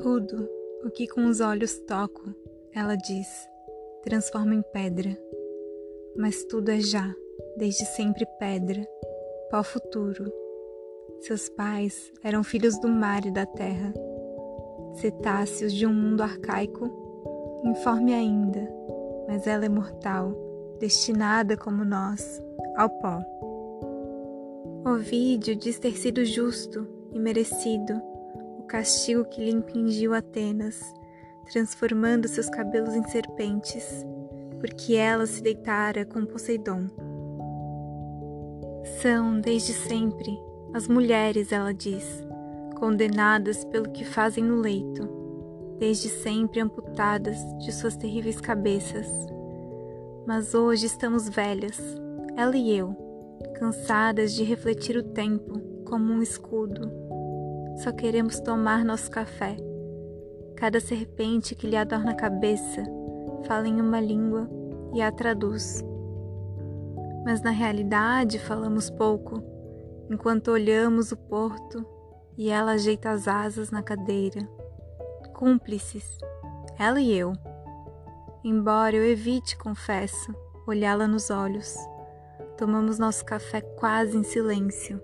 Tudo o que com os olhos toco, ela diz, transforma em pedra. Mas tudo é já, desde sempre pedra, pó futuro. Seus pais eram filhos do mar e da terra, cetáceos de um mundo arcaico, informe ainda, mas ela é mortal, destinada como nós ao pó. Ovídio diz ter sido justo e merecido castigo que lhe impingiu Atenas, transformando seus cabelos em serpentes, porque ela se deitara com Poseidon. São, desde sempre, as mulheres, ela diz, condenadas pelo que fazem no leito, desde sempre amputadas de suas terríveis cabeças. Mas hoje estamos velhas, ela e eu cansadas de refletir o tempo como um escudo. Só queremos tomar nosso café. Cada serpente que lhe adorna a cabeça fala em uma língua e a traduz. Mas na realidade falamos pouco, enquanto olhamos o porto e ela ajeita as asas na cadeira. Cúmplices, ela e eu. Embora eu evite, confesso, olhá-la nos olhos. Tomamos nosso café quase em silêncio.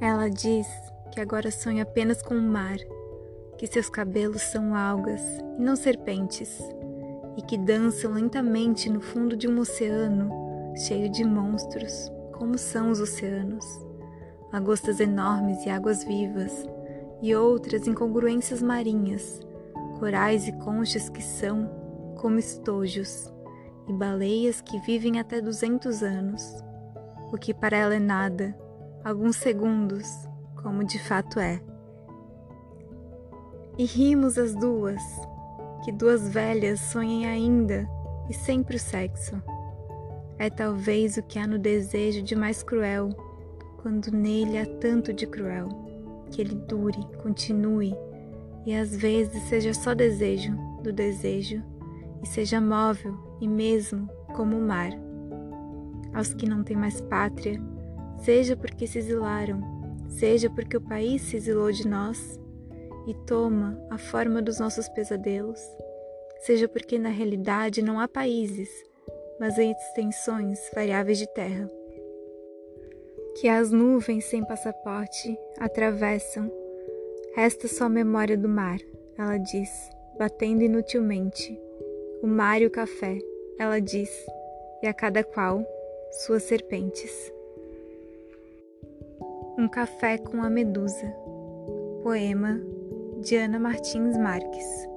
Ela diz que agora sonha apenas com o mar, que seus cabelos são algas e não serpentes, e que dançam lentamente no fundo de um oceano cheio de monstros, como são os oceanos. Lagostas enormes e águas vivas, e outras incongruências marinhas, corais e conchas que são como estojos e baleias que vivem até 200 anos, o que para ela é nada, alguns segundos, como de fato é. E rimos as duas, que duas velhas sonhem ainda e sempre o sexo. É talvez o que há no desejo de mais cruel, quando nele há tanto de cruel, que ele dure, continue, e às vezes seja só desejo do desejo, e seja móvel e mesmo como o mar. Aos que não têm mais pátria, seja porque se exilaram, seja porque o país se exilou de nós e toma a forma dos nossos pesadelos, seja porque na realidade não há países, mas extensões variáveis de terra. Que as nuvens sem passaporte atravessam, resta só a memória do mar, ela diz, batendo inutilmente. O mar e o café, ela diz, e a cada qual suas serpentes. Um café com a medusa. Poema de Ana Martins Marques.